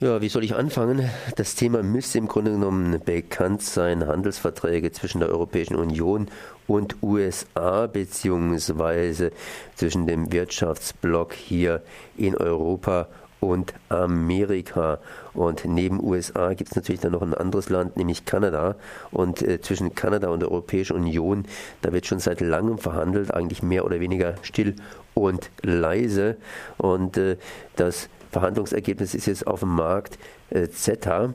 Ja, wie soll ich anfangen? Das Thema müsste im Grunde genommen bekannt sein. Handelsverträge zwischen der Europäischen Union und USA beziehungsweise zwischen dem Wirtschaftsblock hier in Europa und Amerika. Und neben USA gibt es natürlich dann noch ein anderes Land, nämlich Kanada. Und äh, zwischen Kanada und der Europäischen Union, da wird schon seit langem verhandelt, eigentlich mehr oder weniger still und leise. Und äh, das Verhandlungsergebnis ist jetzt auf dem Markt äh, CETA.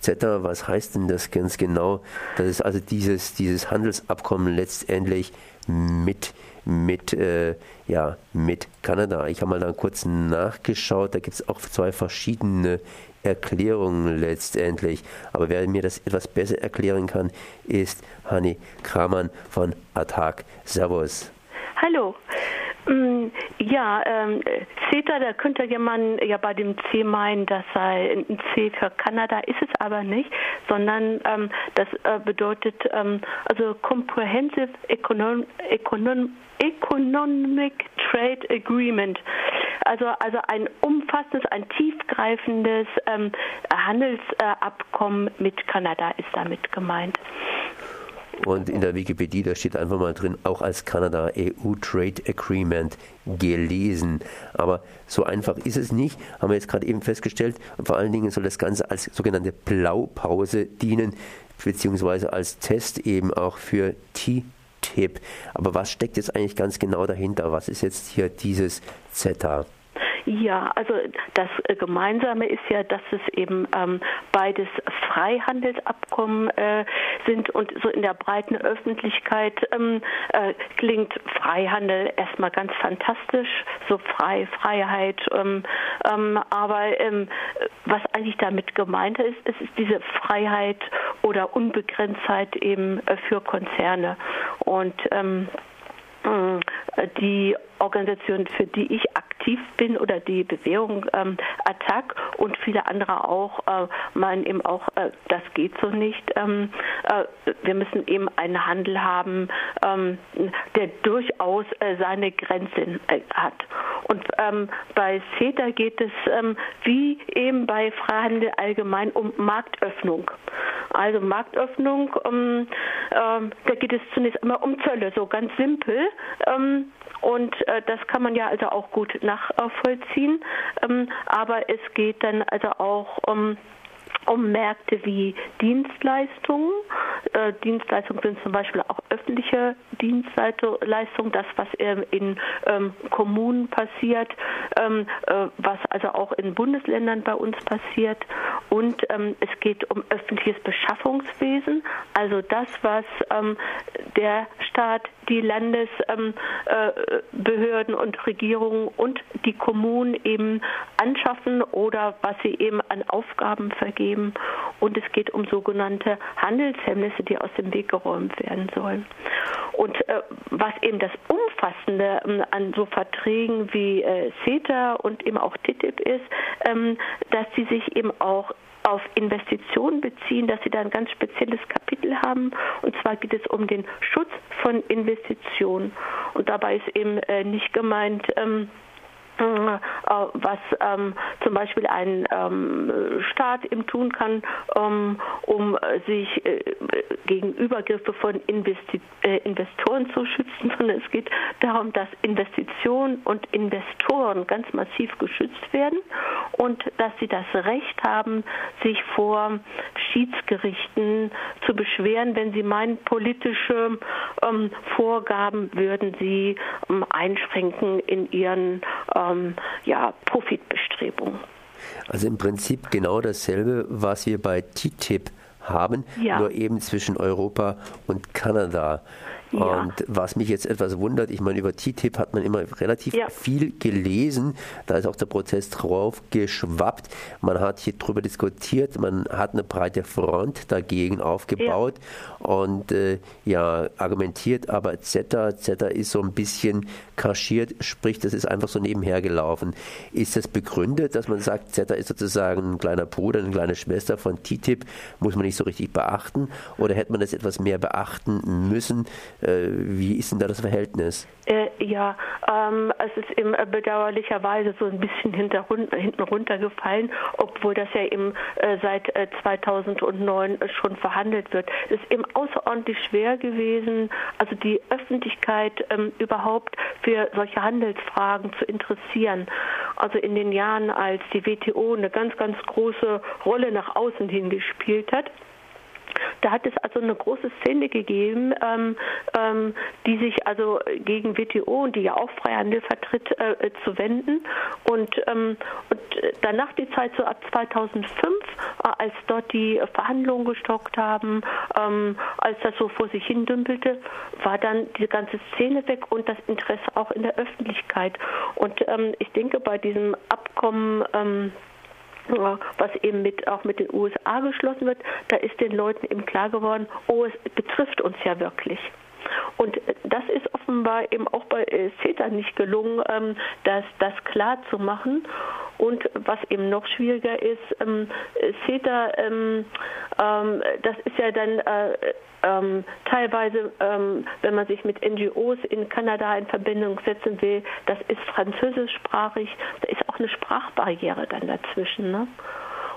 CETA, was heißt denn das ganz genau? Das ist also dieses, dieses Handelsabkommen letztendlich mit, mit, äh, ja, mit Kanada. Ich habe mal da kurz nachgeschaut, da gibt es auch zwei verschiedene Erklärungen letztendlich. Aber wer mir das etwas besser erklären kann, ist Hanni Kramann von Attac. Servus. Hallo. Mm, ja, ähm, CETA, da könnte jemand ja bei dem C meinen, das sei ein C für Kanada, ist es aber nicht, sondern ähm, das äh, bedeutet ähm, also Comprehensive Econom Econom Economic Trade Agreement. Also, also ein umfassendes, ein tiefgreifendes ähm, Handelsabkommen mit Kanada ist damit gemeint. Und in der Wikipedia da steht einfach mal drin, auch als Kanada EU Trade Agreement gelesen. Aber so einfach ist es nicht, haben wir jetzt gerade eben festgestellt. Und vor allen Dingen soll das Ganze als sogenannte Blaupause dienen, beziehungsweise als Test eben auch für TTIP. Aber was steckt jetzt eigentlich ganz genau dahinter? Was ist jetzt hier dieses CETA? Ja, also das äh, Gemeinsame ist ja, dass es eben ähm, beides Freihandelsabkommen äh, sind und so in der breiten Öffentlichkeit ähm, äh, klingt Freihandel erstmal ganz fantastisch, so frei, Freiheit. Ähm, ähm aber ähm, was eigentlich damit gemeint ist, es ist diese Freiheit oder Unbegrenztheit eben äh, für Konzerne und ähm, äh, die Organisation, für die ich aktiv bin oder die Bewegung ähm, Attac und viele andere auch äh, meinen eben auch, äh, das geht so nicht. Ähm, äh, wir müssen eben einen Handel haben, ähm, der durchaus äh, seine Grenzen äh, hat. Und ähm, bei CETA geht es ähm, wie eben bei Freihandel allgemein um Marktöffnung. Also Marktöffnung, ähm, da geht es zunächst einmal um Zölle, so ganz simpel. Und äh, das kann man ja also auch gut nachvollziehen. Ähm, aber es geht dann also auch um um Märkte wie Dienstleistungen. Äh, Dienstleistungen sind zum Beispiel auch öffentliche Dienstleistungen, das, was in ähm, Kommunen passiert, ähm, äh, was also auch in Bundesländern bei uns passiert. Und ähm, es geht um öffentliches Beschaffungswesen, also das, was der Staat, die Landesbehörden äh, und Regierungen und die Kommunen eben anschaffen oder was sie eben an Aufgaben vergeben geben. Und es geht um sogenannte Handelshemmnisse, die aus dem Weg geräumt werden sollen. Und äh, was eben das Umfassende ähm, an so Verträgen wie äh, CETA und eben auch TTIP ist, ähm, dass sie sich eben auch auf Investitionen beziehen, dass sie da ein ganz spezielles Kapitel haben. Und zwar geht es um den Schutz von Investitionen. Und dabei ist eben äh, nicht gemeint, ähm, äh, was ähm, zum Beispiel ein ähm, Staat eben tun kann, ähm, um sich äh, gegen Übergriffe von Investi äh, Investoren zu schützen, sondern es geht darum, dass Investitionen und Investoren ganz massiv geschützt werden und dass sie das Recht haben, sich vor Schiedsgerichten zu beschweren, wenn sie meinen, politische ähm, Vorgaben würden sie ähm, einschränken in ihren äh, ähm, ja, Profitbestrebungen. Also im Prinzip genau dasselbe, was wir bei TTIP haben, ja. nur eben zwischen Europa und Kanada. Ja. Und was mich jetzt etwas wundert, ich meine, über TTIP hat man immer relativ ja. viel gelesen. Da ist auch der Prozess drauf geschwappt. Man hat hier drüber diskutiert, man hat eine breite Front dagegen aufgebaut ja. und äh, ja, argumentiert, aber CETA, CETA ist so ein bisschen kaschiert, sprich, das ist einfach so nebenher gelaufen. Ist das begründet, dass man sagt, CETA ist sozusagen ein kleiner Bruder, eine kleine Schwester von TTIP, muss man nicht so richtig beachten? Oder hätte man das etwas mehr beachten müssen? Wie ist denn da das Verhältnis? Äh, ja, ähm, es ist eben äh, bedauerlicherweise so ein bisschen hinter, hinten runtergefallen, obwohl das ja eben äh, seit äh, 2009 schon verhandelt wird. Es ist eben außerordentlich schwer gewesen, also die Öffentlichkeit ähm, überhaupt für solche Handelsfragen zu interessieren. Also in den Jahren, als die WTO eine ganz, ganz große Rolle nach außen hin gespielt hat. Da hat es also eine große Szene gegeben, ähm, ähm, die sich also gegen WTO und die ja auch Freihandel vertritt, äh, zu wenden. Und, ähm, und danach die Zeit so ab 2005, äh, als dort die Verhandlungen gestockt haben, ähm, als das so vor sich hin dümpelte, war dann diese ganze Szene weg und das Interesse auch in der Öffentlichkeit. Und ähm, ich denke, bei diesem Abkommen ähm, was eben mit, auch mit den USA geschlossen wird, da ist den Leuten eben klar geworden, oh, es betrifft uns ja wirklich. Und das ist offenbar eben auch bei äh, CETA nicht gelungen, ähm, das, das klar zu machen. Und was eben noch schwieriger ist, ähm, CETA, ähm, ähm, das ist ja dann äh, ähm, teilweise, ähm, wenn man sich mit NGOs in Kanada in Verbindung setzen will, das ist französischsprachig, da ist auch eine Sprachbarriere dann dazwischen. Ne?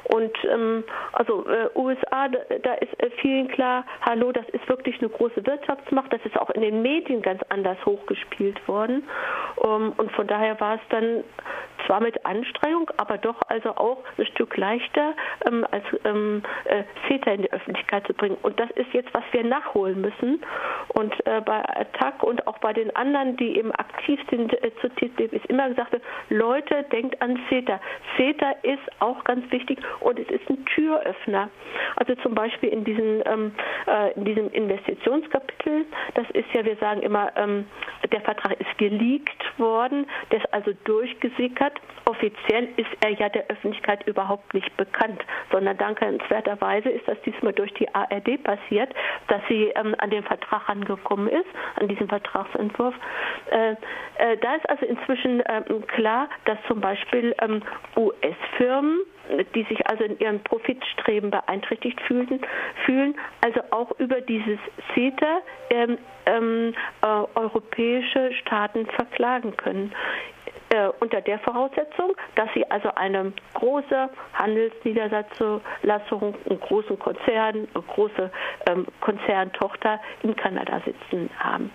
Und ähm, also äh, USA, da, da ist äh, vielen klar, hallo, das ist wirklich eine große Wirtschaftsmacht, das ist auch in den Medien ganz anders hochgespielt worden. Um, und von daher war es dann zwar mit Anstrengung, aber doch also auch ein Stück leichter, ähm, als ähm, äh, CETA in die Öffentlichkeit zu bringen. Und das ist jetzt, was wir nachholen müssen. Und äh, bei Attac und auch bei den anderen, die eben aktiv sind äh, zu TTIP, ist immer gesagt, Leute, denkt an CETA. CETA ist auch ganz wichtig und es ist ein Türöffner. Also zum Beispiel in, diesen, ähm, äh, in diesem Investitionskapitel, das ist ja, wir sagen immer, ähm, der Vertrag ist geleakt worden, der ist also durchgesickert. Offiziell ist er ja der Öffentlichkeit überhaupt nicht bekannt, sondern dankenswerterweise ist das diesmal durch die ARD passiert, dass sie ähm, an den Vertrag angekommen ist, an diesen Vertragsentwurf. Äh, äh, da ist also inzwischen ähm, klar, dass zum Beispiel ähm, US-Firmen die sich also in ihrem Profitstreben beeinträchtigt fühlen, fühlen also auch über dieses CETA ähm, ähm, äh, europäische Staaten verklagen können. Äh, unter der Voraussetzung, dass sie also eine große Handelsniederlassung, einen großen Konzern, eine große ähm, Konzerntochter in Kanada sitzen haben.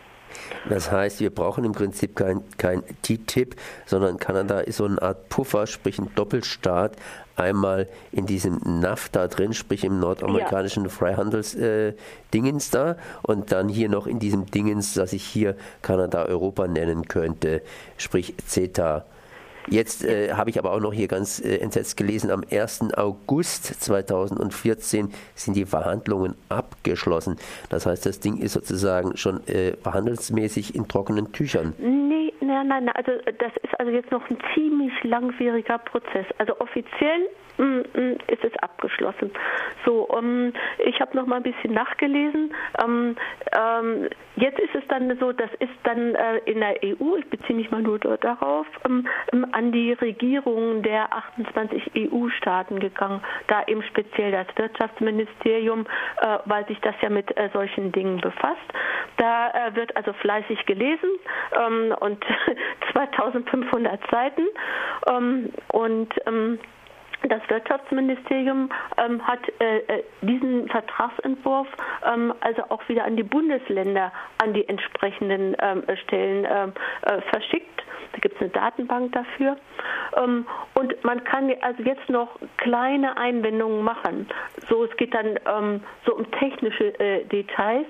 Das heißt, wir brauchen im Prinzip kein, kein TTIP, sondern Kanada ist so eine Art Puffer, sprich ein Doppelstaat, einmal in diesem NAFTA drin, sprich im nordamerikanischen ja. Freihandelsdingens äh, da und dann hier noch in diesem Dingens, das ich hier Kanada Europa nennen könnte, sprich CETA. Jetzt äh, habe ich aber auch noch hier ganz äh, entsetzt gelesen, am 1. August 2014 sind die Verhandlungen abgeschlossen. Das heißt, das Ding ist sozusagen schon äh, verhandelsmäßig in trockenen Tüchern. Nee, nein, nein, also das ist also jetzt noch ein ziemlich langwieriger Prozess. Also offiziell ist es abgeschlossen. So, um, ähm, ich habe noch mal ein bisschen nachgelesen. Um, ähm, jetzt ist es dann so, das ist dann äh, in der EU, ich beziehe mich mal nur darauf, um, an die Regierungen der 28 EU-Staaten gegangen, da eben speziell das Wirtschaftsministerium, äh, weil sich das ja mit äh, solchen Dingen befasst. Da äh, wird also fleißig gelesen ähm, und 2500 Seiten ähm, und ähm, das Wirtschaftsministerium ähm, hat äh, äh, diesen Vertragsentwurf ähm, also auch wieder an die Bundesländer, an die entsprechenden ähm, Stellen ähm, äh, verschickt. Da gibt es eine Datenbank dafür. Ähm, und man kann also jetzt noch kleine Einwendungen machen. So, es geht dann ähm, so um technische äh, Details.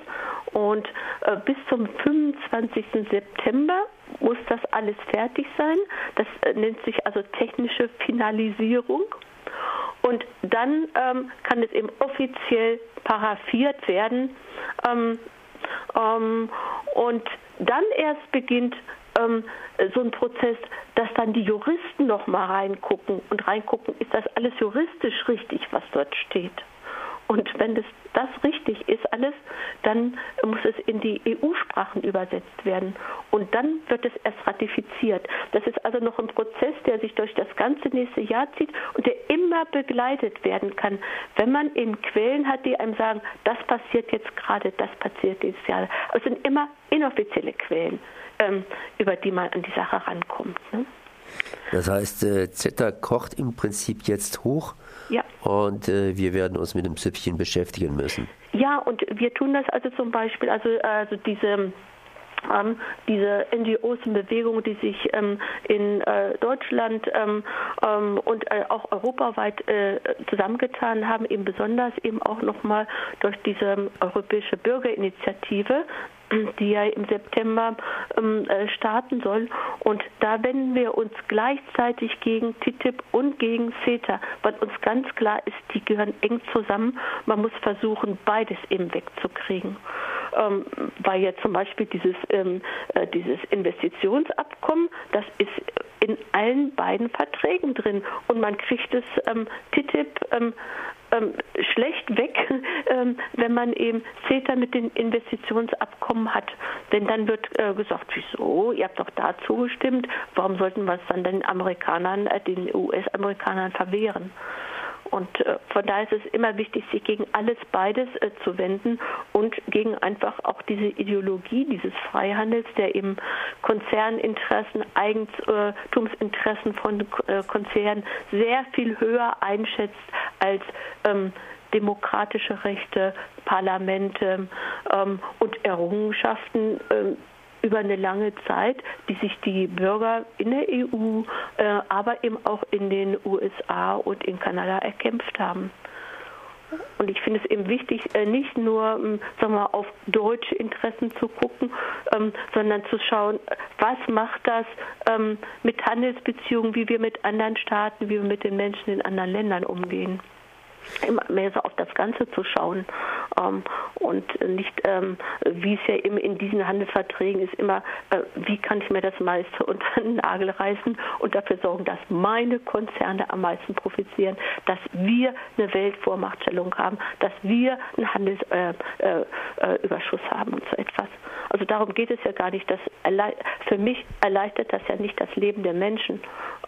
Und äh, bis zum 25. September muss das alles fertig sein. Das äh, nennt sich also technische Finalisierung. Und dann ähm, kann es eben offiziell paraffiert werden. Ähm, ähm, und dann erst beginnt ähm, so ein Prozess, dass dann die Juristen noch mal reingucken und reingucken, ist das alles juristisch richtig, was dort steht. Und wenn das, das richtig ist alles, dann muss es in die EU-Sprachen übersetzt werden. Und dann wird es erst ratifiziert. Das ist also noch ein Prozess, der sich durch das ganze nächste Jahr zieht und der immer begleitet werden kann, wenn man eben Quellen hat, die einem sagen, das passiert jetzt gerade, das passiert dieses Jahr. Also es sind immer inoffizielle Quellen, ähm, über die man an die Sache rankommt. Ne? Das heißt, äh, Zeta kocht im Prinzip jetzt hoch ja. und äh, wir werden uns mit dem Süppchen beschäftigen müssen. Ja, und wir tun das also zum Beispiel, also, also diese ähm, diese NGOs und Bewegungen, die sich ähm, in äh, Deutschland ähm, ähm und äh, auch europaweit äh, zusammengetan haben, eben besonders eben auch nochmal durch diese europäische Bürgerinitiative, die ja im September ähm, äh, starten soll. Und da wenden wir uns gleichzeitig gegen TTIP und gegen CETA, weil uns ganz klar ist, die gehören eng zusammen. Man muss versuchen, beides eben wegzukriegen. Ähm, weil ja zum Beispiel dieses, ähm, äh, dieses Investitionsabkommen, das ist in allen beiden Verträgen drin und man kriegt es ähm, TTIP ähm, ähm, schlecht weg, ähm, wenn man eben CETA mit den Investitionsabkommen hat. Denn dann wird äh, gesagt, wieso, ihr habt doch da zugestimmt, warum sollten wir es dann den Amerikanern, äh, den US-Amerikanern verwehren? Und äh, von daher ist es immer wichtig, sich gegen alles beides äh, zu wenden und gegen einfach auch diese Ideologie dieses Freihandels, der eben Konzerninteressen, Eigentumsinteressen von äh, Konzernen sehr viel höher einschätzt als ähm, demokratische Rechte, Parlamente ähm, und Errungenschaften ähm, über eine lange Zeit, die sich die Bürger in der EU, äh, aber eben auch in den USA und in Kanada erkämpft haben. Und ich finde es eben wichtig, äh, nicht nur ähm, sagen wir, auf deutsche Interessen zu gucken, ähm, sondern zu schauen, was macht das ähm, mit Handelsbeziehungen, wie wir mit anderen Staaten, wie wir mit den Menschen in anderen Ländern umgehen immer mehr so auf das Ganze zu schauen ähm, und nicht, ähm, wie es ja eben in diesen Handelsverträgen ist, immer, äh, wie kann ich mir das meiste unter den Nagel reißen und dafür sorgen, dass meine Konzerne am meisten profitieren, dass wir eine Weltvormachtstellung haben, dass wir einen Handelsüberschuss äh, äh, haben und so etwas. Also darum geht es ja gar nicht. Das für mich erleichtert das ja nicht das Leben der Menschen.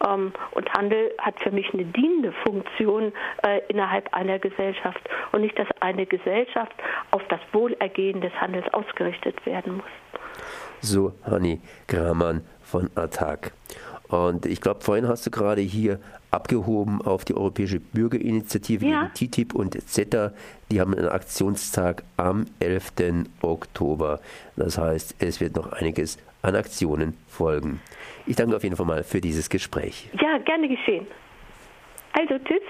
Ähm, und Handel hat für mich eine dienende Funktion äh, innerhalb einer Gesellschaft und nicht, dass eine Gesellschaft auf das Wohlergehen des Handels ausgerichtet werden muss. So, Hanni Gramann von Attac. Und ich glaube, vorhin hast du gerade hier abgehoben auf die Europäische Bürgerinitiative ja. TTIP und CETA. Die haben einen Aktionstag am 11. Oktober. Das heißt, es wird noch einiges an Aktionen folgen. Ich danke auf jeden Fall mal für dieses Gespräch. Ja, gerne geschehen. Also, tschüss.